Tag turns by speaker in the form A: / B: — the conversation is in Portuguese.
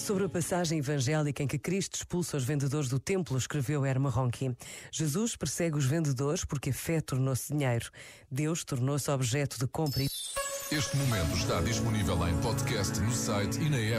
A: Sobre a passagem evangélica em que Cristo expulsa os vendedores do templo, escreveu Herma Ronchi. Jesus persegue os vendedores porque a fé tornou-se dinheiro. Deus tornou-se objeto de compra.
B: Este momento está disponível em podcast no site e na app.